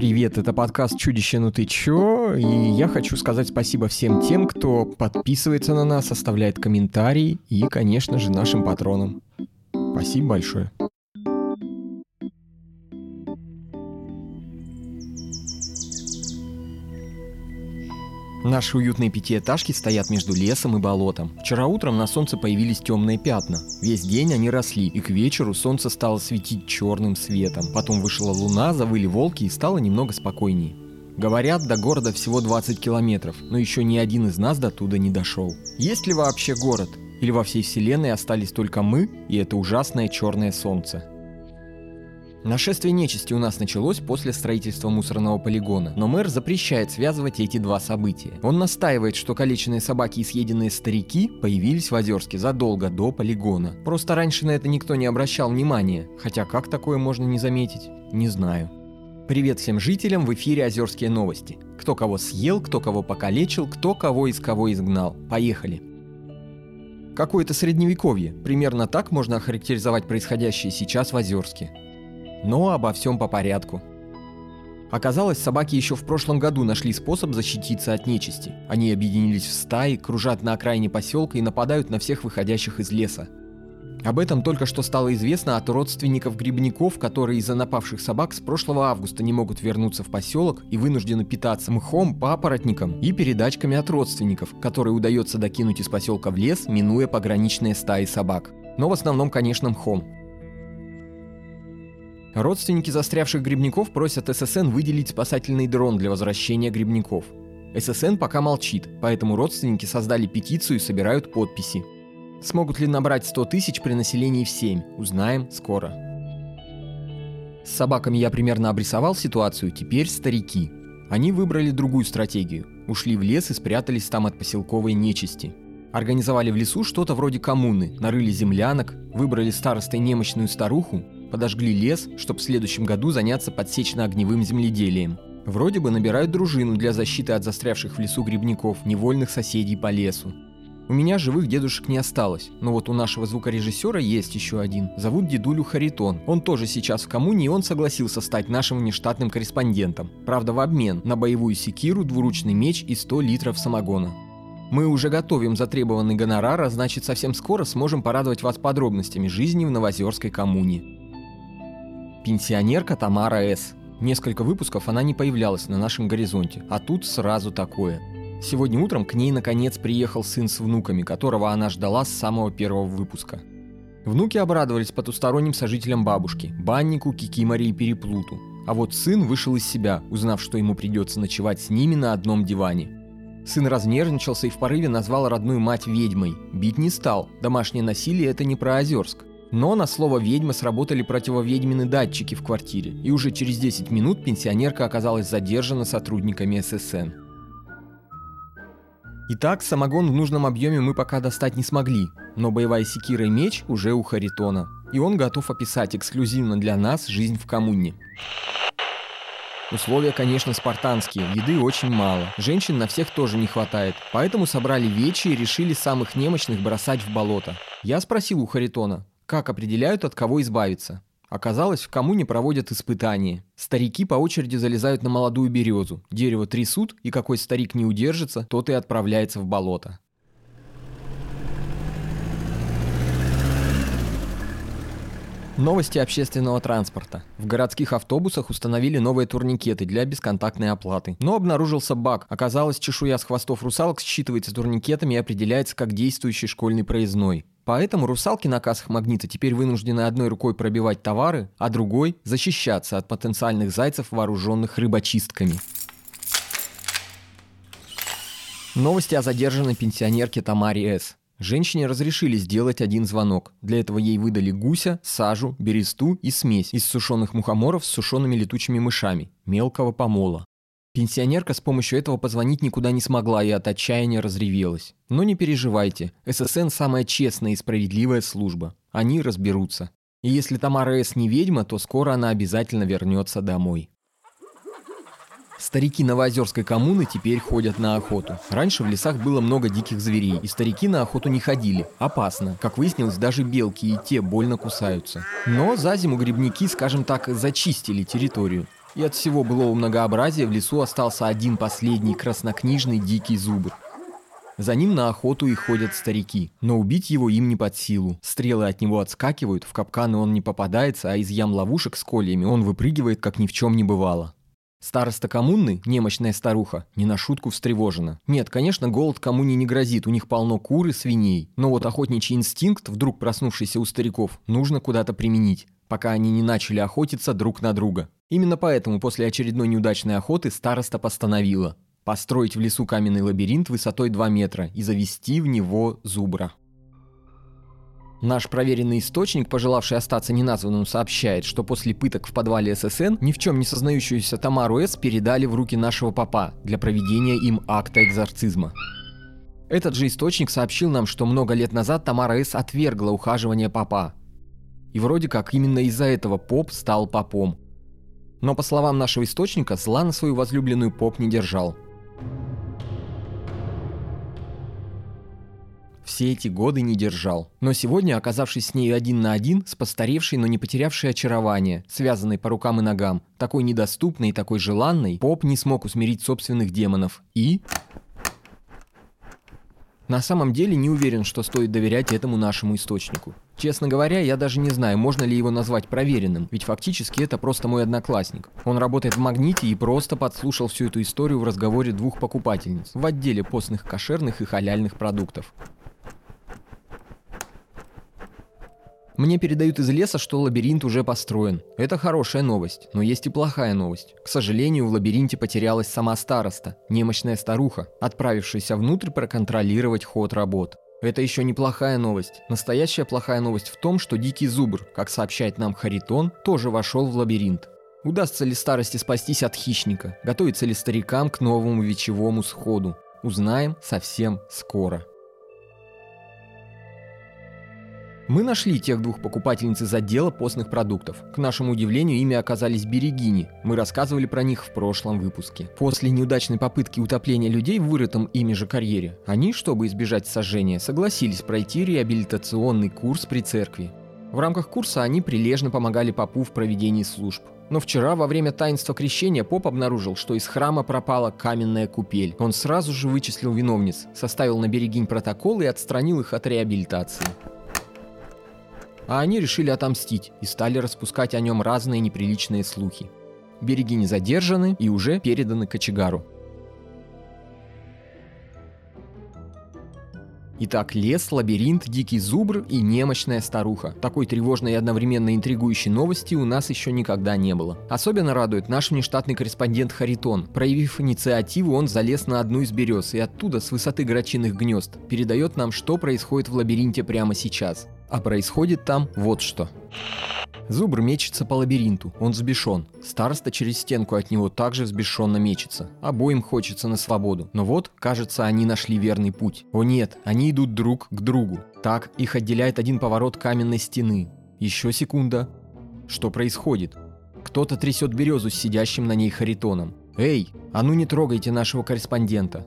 Привет, это подкаст «Чудище, ну ты чё?» И я хочу сказать спасибо всем тем, кто подписывается на нас, оставляет комментарии и, конечно же, нашим патронам. Спасибо большое. Наши уютные пятиэтажки стоят между лесом и болотом. Вчера утром на солнце появились темные пятна. Весь день они росли, и к вечеру солнце стало светить черным светом. Потом вышла луна, завыли волки и стало немного спокойнее. Говорят, до города всего 20 километров, но еще ни один из нас до туда не дошел. Есть ли вообще город? Или во всей вселенной остались только мы и это ужасное черное солнце? Нашествие нечисти у нас началось после строительства мусорного полигона, но мэр запрещает связывать эти два события. Он настаивает, что калеченные собаки и съеденные старики появились в Озерске задолго до полигона. Просто раньше на это никто не обращал внимания, хотя как такое можно не заметить, не знаю. Привет всем жителям, в эфире Озерские новости. Кто кого съел, кто кого покалечил, кто кого из кого изгнал. Поехали. Какое-то средневековье. Примерно так можно охарактеризовать происходящее сейчас в Озерске. Но обо всем по порядку. Оказалось, собаки еще в прошлом году нашли способ защититься от нечисти. Они объединились в стаи, кружат на окраине поселка и нападают на всех выходящих из леса. Об этом только что стало известно от родственников грибников, которые из-за напавших собак с прошлого августа не могут вернуться в поселок и вынуждены питаться мхом, папоротником и передачками от родственников, которые удается докинуть из поселка в лес, минуя пограничные стаи собак. Но в основном, конечно, мхом. Родственники застрявших грибников просят ССН выделить спасательный дрон для возвращения грибников. ССН пока молчит, поэтому родственники создали петицию и собирают подписи. Смогут ли набрать 100 тысяч при населении в 7, узнаем скоро. С собаками я примерно обрисовал ситуацию, теперь старики. Они выбрали другую стратегию. Ушли в лес и спрятались там от поселковой нечисти. Организовали в лесу что-то вроде коммуны, нарыли землянок, выбрали старостой немощную старуху, подожгли лес, чтобы в следующем году заняться подсечно-огневым земледелием. Вроде бы набирают дружину для защиты от застрявших в лесу грибников, невольных соседей по лесу. У меня живых дедушек не осталось, но вот у нашего звукорежиссера есть еще один. Зовут дедулю Харитон. Он тоже сейчас в коммуне, и он согласился стать нашим внештатным корреспондентом. Правда, в обмен на боевую секиру, двуручный меч и 100 литров самогона. Мы уже готовим затребованный гонорар, а значит совсем скоро сможем порадовать вас подробностями жизни в Новозерской коммуне. Пенсионерка Тамара С. Несколько выпусков она не появлялась на нашем горизонте, а тут сразу такое. Сегодня утром к ней наконец приехал сын с внуками, которого она ждала с самого первого выпуска. Внуки обрадовались потусторонним сожителям бабушки, баннику, кикиморе и переплуту. А вот сын вышел из себя, узнав, что ему придется ночевать с ними на одном диване. Сын разнервничался и в порыве назвал родную мать ведьмой. Бить не стал, домашнее насилие это не про Озерск. Но на слово «ведьма» сработали противоведьмины датчики в квартире, и уже через 10 минут пенсионерка оказалась задержана сотрудниками ССН. Итак, самогон в нужном объеме мы пока достать не смогли, но боевая секира и меч уже у Харитона, и он готов описать эксклюзивно для нас жизнь в коммуне. Условия, конечно, спартанские, еды очень мало. Женщин на всех тоже не хватает. Поэтому собрали вечи и решили самых немощных бросать в болото. Я спросил у Харитона, как определяют, от кого избавиться? Оказалось, в коммуне проводят испытания. Старики по очереди залезают на молодую березу, дерево трясут, и какой старик не удержится, тот и отправляется в болото. Новости общественного транспорта. В городских автобусах установили новые турникеты для бесконтактной оплаты. Но обнаружился баг. Оказалось, чешуя с хвостов русалок считывается турникетами и определяется как действующий школьный проездной. Поэтому русалки на кассах магнита теперь вынуждены одной рукой пробивать товары, а другой – защищаться от потенциальных зайцев, вооруженных рыбочистками. Новости о задержанной пенсионерке Тамаре С. Женщине разрешили сделать один звонок. Для этого ей выдали гуся, сажу, бересту и смесь из сушеных мухоморов с сушеными летучими мышами, мелкого помола. Пенсионерка с помощью этого позвонить никуда не смогла и от отчаяния разревелась. Но не переживайте, ССН самая честная и справедливая служба. Они разберутся. И если Тамара С. не ведьма, то скоро она обязательно вернется домой. Старики Новоозерской коммуны теперь ходят на охоту. Раньше в лесах было много диких зверей, и старики на охоту не ходили. Опасно. Как выяснилось, даже белки и те больно кусаются. Но за зиму грибники, скажем так, зачистили территорию. И от всего былого многообразия в лесу остался один последний краснокнижный дикий зубр. За ним на охоту и ходят старики, но убить его им не под силу. Стрелы от него отскакивают, в капканы он не попадается, а из ям ловушек с кольями он выпрыгивает, как ни в чем не бывало. Староста коммуны, немощная старуха, не на шутку встревожена. Нет, конечно, голод коммуне не грозит, у них полно кур и свиней. Но вот охотничий инстинкт, вдруг проснувшийся у стариков, нужно куда-то применить, пока они не начали охотиться друг на друга. Именно поэтому после очередной неудачной охоты староста постановила построить в лесу каменный лабиринт высотой 2 метра и завести в него зубра. Наш проверенный источник, пожелавший остаться неназванным, сообщает, что после пыток в подвале ССН ни в чем не сознающуюся Тамару С. передали в руки нашего папа для проведения им акта экзорцизма. Этот же источник сообщил нам, что много лет назад Тамара С. отвергла ухаживание папа. И вроде как именно из-за этого поп стал попом. Но по словам нашего источника, зла на свою возлюбленную поп не держал – все эти годы не держал. Но сегодня, оказавшись с ней один на один, с постаревшей, но не потерявшей очарование, связанной по рукам и ногам, такой недоступной и такой желанной, Поп не смог усмирить собственных демонов. И... На самом деле не уверен, что стоит доверять этому нашему источнику. Честно говоря, я даже не знаю, можно ли его назвать проверенным, ведь фактически это просто мой одноклассник. Он работает в «Магните» и просто подслушал всю эту историю в разговоре двух покупательниц в отделе постных кошерных и халяльных продуктов. Мне передают из леса, что лабиринт уже построен. Это хорошая новость, но есть и плохая новость. К сожалению, в лабиринте потерялась сама староста, немощная старуха, отправившаяся внутрь проконтролировать ход работ. Это еще не плохая новость. Настоящая плохая новость в том, что дикий зубр, как сообщает нам Харитон, тоже вошел в лабиринт. Удастся ли старости спастись от хищника? Готовится ли старикам к новому вечевому сходу? Узнаем совсем скоро. Мы нашли тех двух покупательниц из отдела постных продуктов. К нашему удивлению, ими оказались берегини. Мы рассказывали про них в прошлом выпуске. После неудачной попытки утопления людей в вырытом ими же карьере, они, чтобы избежать сожжения, согласились пройти реабилитационный курс при церкви. В рамках курса они прилежно помогали попу в проведении служб. Но вчера во время таинства крещения поп обнаружил, что из храма пропала каменная купель. Он сразу же вычислил виновниц, составил на берегинь протокол и отстранил их от реабилитации а они решили отомстить и стали распускать о нем разные неприличные слухи. Береги не задержаны и уже переданы кочегару. Итак, лес, лабиринт, дикий зубр и немощная старуха. Такой тревожной и одновременно интригующей новости у нас еще никогда не было. Особенно радует наш внештатный корреспондент Харитон. Проявив инициативу, он залез на одну из берез и оттуда, с высоты грачиных гнезд, передает нам, что происходит в лабиринте прямо сейчас. А происходит там вот что. Зубр мечется по лабиринту, он взбешен. Староста через стенку от него также взбешенно мечется. Обоим хочется на свободу. Но вот, кажется, они нашли верный путь. О нет, они идут друг к другу. Так, их отделяет один поворот каменной стены. Еще секунда. Что происходит? Кто-то трясет березу с сидящим на ней Харитоном. «Эй, а ну не трогайте нашего корреспондента!»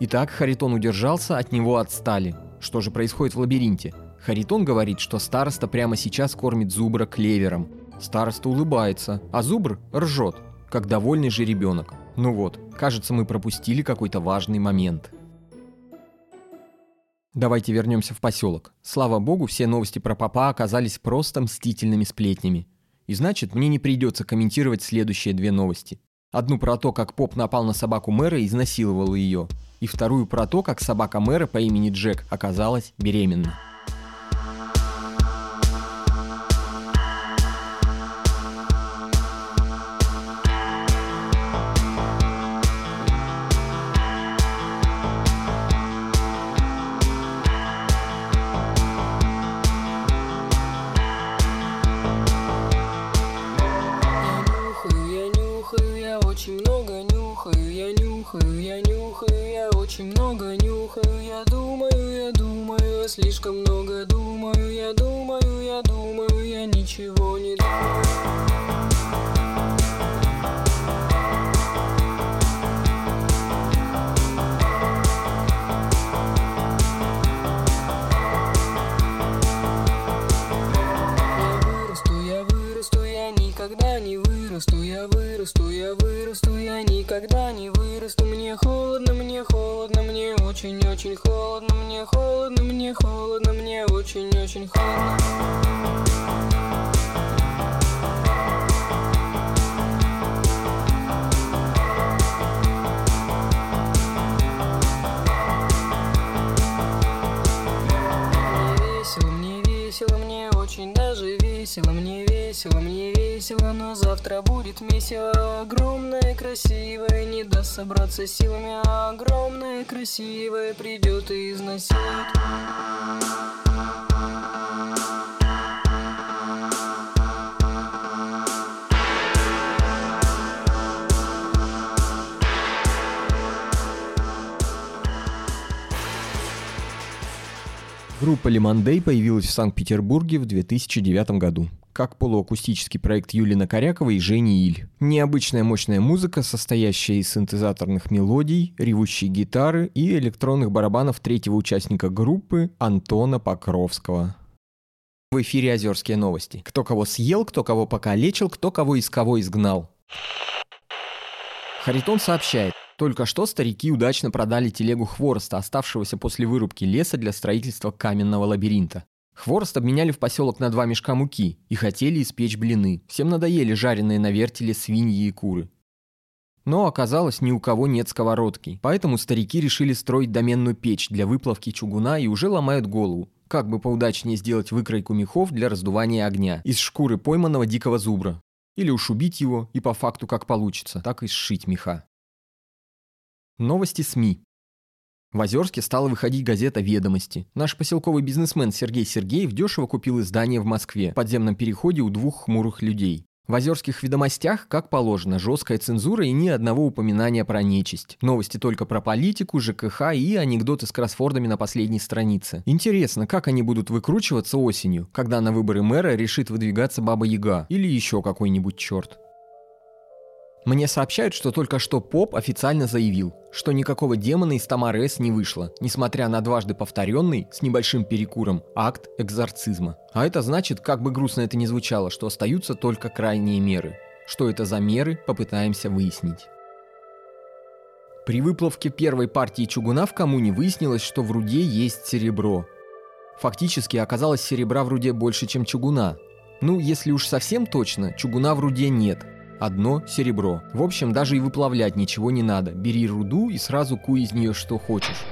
Итак, Харитон удержался, от него отстали. Что же происходит в лабиринте? Харитон говорит, что староста прямо сейчас кормит зубра клевером. Староста улыбается, а зубр ржет, как довольный же ребенок. Ну вот, кажется, мы пропустили какой-то важный момент. Давайте вернемся в поселок. Слава богу, все новости про папа оказались просто мстительными сплетнями. И значит, мне не придется комментировать следующие две новости. Одну про то, как поп напал на собаку мэра и изнасиловал ее и вторую про то, как собака мэра по имени Джек оказалась беременна. Весело, мне весело, но завтра будет месиво. Огромное, красивое, не даст собраться силами. Огромное, красивое придет и изнасилует Группа Лимандей появилась в Санкт-Петербурге в 2009 году как полуакустический проект Юлина Корякова и Жени Иль. Необычная мощная музыка, состоящая из синтезаторных мелодий, ревущей гитары и электронных барабанов третьего участника группы Антона Покровского. В эфире «Озерские новости». Кто кого съел, кто кого покалечил, кто кого из кого изгнал. Харитон сообщает, только что старики удачно продали телегу хвороста, оставшегося после вырубки леса для строительства каменного лабиринта. Хворост обменяли в поселок на два мешка муки и хотели испечь блины. Всем надоели жареные на вертеле свиньи и куры. Но оказалось, ни у кого нет сковородки, поэтому старики решили строить доменную печь для выплавки чугуна и уже ломают голову, как бы поудачнее сделать выкройку мехов для раздувания огня из шкуры пойманного дикого зубра. Или уж убить его и по факту как получится, так и сшить меха. Новости СМИ. В Озерске стала выходить газета «Ведомости». Наш поселковый бизнесмен Сергей Сергеев дешево купил издание в Москве в подземном переходе у двух хмурых людей. В озерских ведомостях, как положено, жесткая цензура и ни одного упоминания про нечисть. Новости только про политику, ЖКХ и анекдоты с кроссфордами на последней странице. Интересно, как они будут выкручиваться осенью, когда на выборы мэра решит выдвигаться Баба Яга или еще какой-нибудь черт. Мне сообщают, что только что Поп официально заявил, что никакого демона из Тамары С не вышло, несмотря на дважды повторенный, с небольшим перекуром, акт экзорцизма. А это значит, как бы грустно это ни звучало, что остаются только крайние меры. Что это за меры, попытаемся выяснить. При выплавке первой партии чугуна в коммуне выяснилось, что в руде есть серебро. Фактически оказалось серебра в руде больше, чем чугуна. Ну, если уж совсем точно, чугуна в руде нет – одно серебро. В общем, даже и выплавлять ничего не надо. Бери руду и сразу куй из нее что хочешь.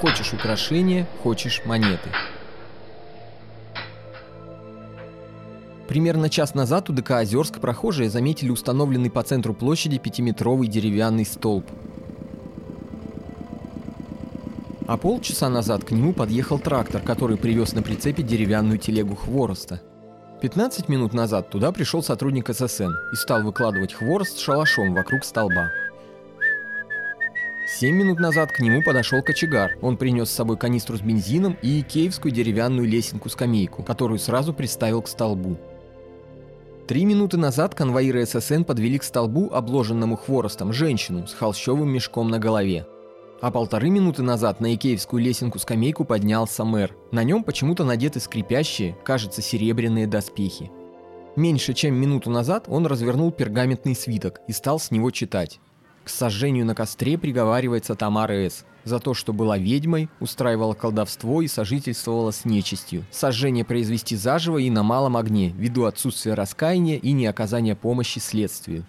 Хочешь украшения, хочешь монеты. Примерно час назад у ДК Озерск прохожие заметили установленный по центру площади пятиметровый деревянный столб. А полчаса назад к нему подъехал трактор, который привез на прицепе деревянную телегу хвороста – 15 минут назад туда пришел сотрудник ССН и стал выкладывать хворост шалашом вокруг столба. 7 минут назад к нему подошел кочегар. Он принес с собой канистру с бензином и икеевскую деревянную лесенку-скамейку, которую сразу приставил к столбу. Три минуты назад конвоиры ССН подвели к столбу, обложенному хворостом, женщину с холщовым мешком на голове. А полторы минуты назад на икеевскую лесенку-скамейку поднялся мэр. На нем почему-то надеты скрипящие, кажется, серебряные доспехи. Меньше чем минуту назад он развернул пергаментный свиток и стал с него читать. К сожжению на костре приговаривается Тамара С. За то, что была ведьмой, устраивала колдовство и сожительствовала с нечистью. Сожжение произвести заживо и на малом огне, ввиду отсутствия раскаяния и неоказания помощи следствию.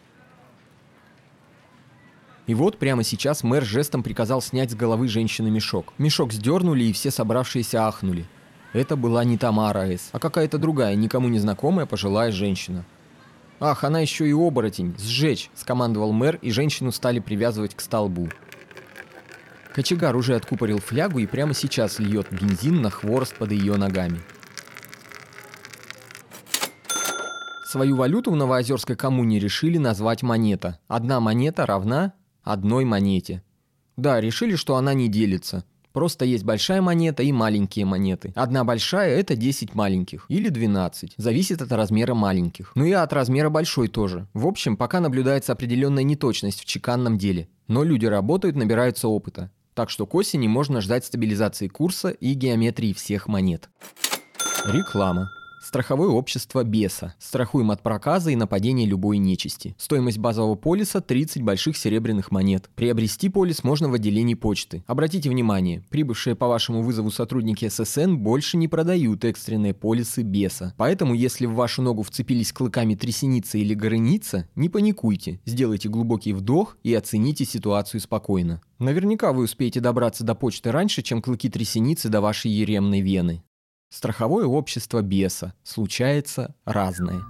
И вот прямо сейчас мэр жестом приказал снять с головы женщины мешок. Мешок сдернули, и все собравшиеся ахнули. Это была не Тамара С., а какая-то другая, никому не знакомая пожилая женщина. «Ах, она еще и оборотень! Сжечь!» – скомандовал мэр, и женщину стали привязывать к столбу. Кочегар уже откупорил флягу и прямо сейчас льет бензин на хворост под ее ногами. Свою валюту в Новоозерской коммуне решили назвать монета. Одна монета равна одной монете. Да, решили, что она не делится. Просто есть большая монета и маленькие монеты. Одна большая – это 10 маленьких. Или 12. Зависит от размера маленьких. Ну и от размера большой тоже. В общем, пока наблюдается определенная неточность в чеканном деле. Но люди работают, набираются опыта. Так что к осени можно ждать стабилизации курса и геометрии всех монет. Реклама. Страховое общество Беса. Страхуем от проказа и нападения любой нечисти. Стоимость базового полиса 30 больших серебряных монет. Приобрести полис можно в отделении почты. Обратите внимание, прибывшие по вашему вызову сотрудники ССН больше не продают экстренные полисы Беса. Поэтому, если в вашу ногу вцепились клыками трясеница или горыныца, не паникуйте, сделайте глубокий вдох и оцените ситуацию спокойно. Наверняка вы успеете добраться до почты раньше, чем клыки трясеницы до вашей еремной вены. Страховое общество беса. Случается разное.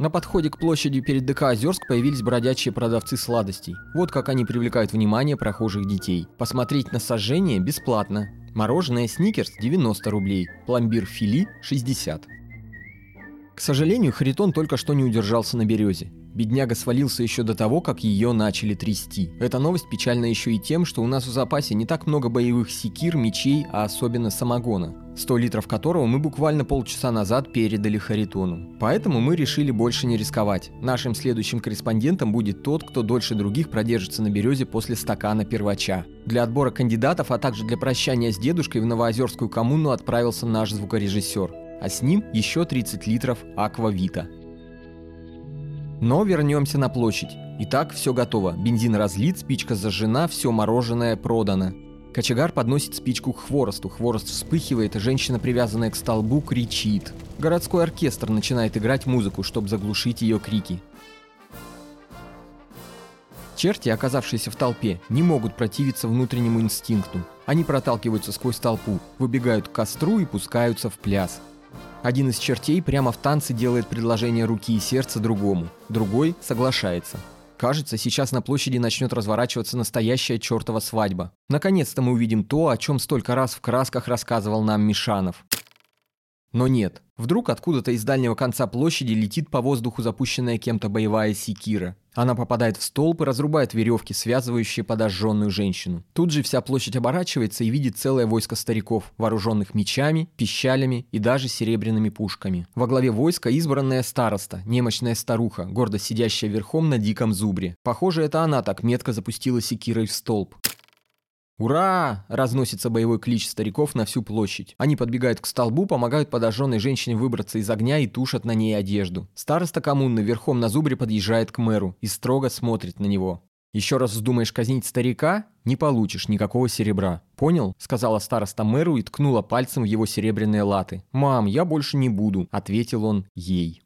На подходе к площади перед ДК Озерск появились бродячие продавцы сладостей. Вот как они привлекают внимание прохожих детей. Посмотреть на сожжение бесплатно. Мороженое Сникерс 90 рублей, пломбир Фили 60. К сожалению, Харитон только что не удержался на березе. Бедняга свалился еще до того, как ее начали трясти. Эта новость печальна еще и тем, что у нас в запасе не так много боевых секир, мечей, а особенно самогона, 100 литров которого мы буквально полчаса назад передали Харитону. Поэтому мы решили больше не рисковать. Нашим следующим корреспондентом будет тот, кто дольше других продержится на березе после стакана первача. Для отбора кандидатов, а также для прощания с дедушкой в Новоозерскую коммуну отправился наш звукорежиссер. А с ним еще 30 литров аквавита. Но вернемся на площадь. Итак, все готово. Бензин разлит, спичка зажжена, все мороженое продано. Кочегар подносит спичку к хворосту. Хворост вспыхивает, женщина, привязанная к столбу, кричит. Городской оркестр начинает играть музыку, чтобы заглушить ее крики. Черти, оказавшиеся в толпе, не могут противиться внутреннему инстинкту. Они проталкиваются сквозь толпу, выбегают к костру и пускаются в пляс. Один из чертей прямо в танце делает предложение руки и сердца другому, другой соглашается. Кажется, сейчас на площади начнет разворачиваться настоящая чертова свадьба. Наконец-то мы увидим то, о чем столько раз в красках рассказывал нам Мишанов. Но нет. Вдруг откуда-то из дальнего конца площади летит по воздуху запущенная кем-то боевая секира. Она попадает в столб и разрубает веревки, связывающие подожженную женщину. Тут же вся площадь оборачивается и видит целое войско стариков, вооруженных мечами, пищалями и даже серебряными пушками. Во главе войска избранная староста, немощная старуха, гордо сидящая верхом на диком зубре. Похоже, это она так метко запустила секирой в столб. «Ура!» – разносится боевой клич стариков на всю площадь. Они подбегают к столбу, помогают подожженной женщине выбраться из огня и тушат на ней одежду. Староста коммуны верхом на зубре подъезжает к мэру и строго смотрит на него. «Еще раз вздумаешь казнить старика? Не получишь никакого серебра. Понял?» – сказала староста мэру и ткнула пальцем в его серебряные латы. «Мам, я больше не буду», – ответил он ей.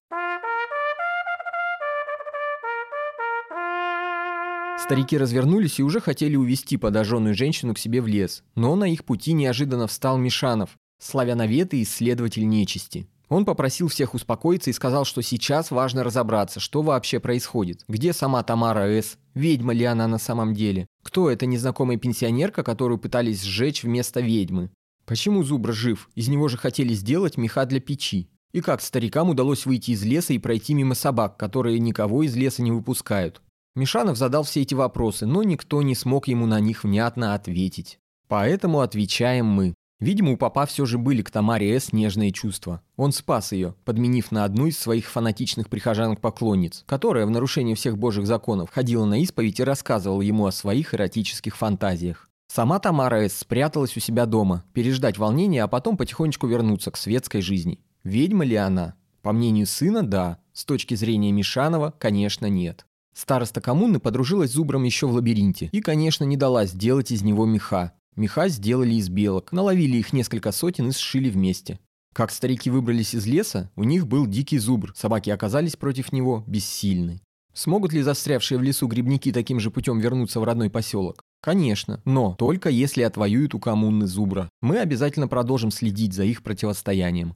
Старики развернулись и уже хотели увести подожженную женщину к себе в лес, но на их пути неожиданно встал Мишанов, славяновед и исследователь нечисти. Он попросил всех успокоиться и сказал, что сейчас важно разобраться, что вообще происходит. Где сама Тамара С? Ведьма ли она на самом деле? Кто эта незнакомая пенсионерка, которую пытались сжечь вместо ведьмы? Почему Зубр жив? Из него же хотели сделать меха для печи. И как старикам удалось выйти из леса и пройти мимо собак, которые никого из леса не выпускают? Мишанов задал все эти вопросы, но никто не смог ему на них внятно ответить. Поэтому отвечаем мы. Видимо, у папа все же были к Тамаре С. нежные чувства. Он спас ее, подменив на одну из своих фанатичных прихожанок-поклонниц, которая в нарушении всех божьих законов ходила на исповедь и рассказывала ему о своих эротических фантазиях. Сама Тамара С. спряталась у себя дома, переждать волнение, а потом потихонечку вернуться к светской жизни. Ведьма ли она? По мнению сына, да. С точки зрения Мишанова, конечно, нет. Староста коммуны подружилась с Зубром еще в лабиринте и, конечно, не дала сделать из него меха. Меха сделали из белок, наловили их несколько сотен и сшили вместе. Как старики выбрались из леса, у них был дикий зубр, собаки оказались против него бессильны. Смогут ли застрявшие в лесу грибники таким же путем вернуться в родной поселок? Конечно, но только если отвоюют у коммуны зубра. Мы обязательно продолжим следить за их противостоянием.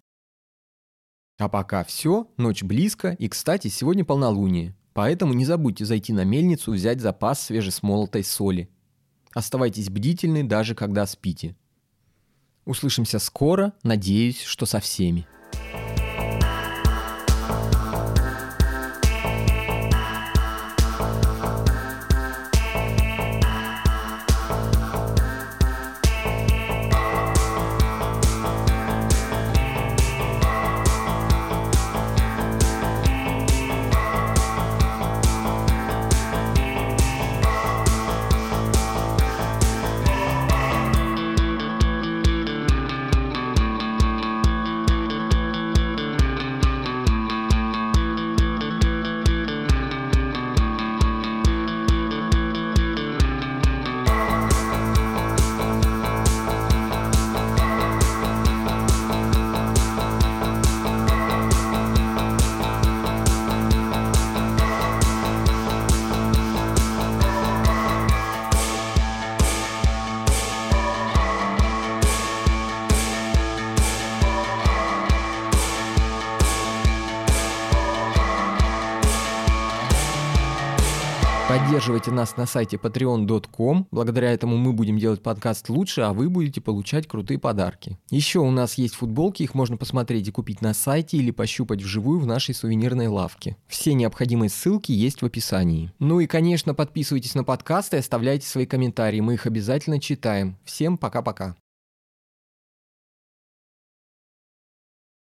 А пока все, ночь близко, и, кстати, сегодня полнолуние. Поэтому не забудьте зайти на мельницу, взять запас свежесмолотой соли. Оставайтесь бдительны, даже когда спите. Услышимся скоро, надеюсь, что со всеми. Поддерживайте нас на сайте patreon.com. Благодаря этому мы будем делать подкаст лучше, а вы будете получать крутые подарки. Еще у нас есть футболки, их можно посмотреть и купить на сайте или пощупать вживую в нашей сувенирной лавке. Все необходимые ссылки есть в описании. Ну и, конечно, подписывайтесь на подкаст и оставляйте свои комментарии, мы их обязательно читаем. Всем пока-пока.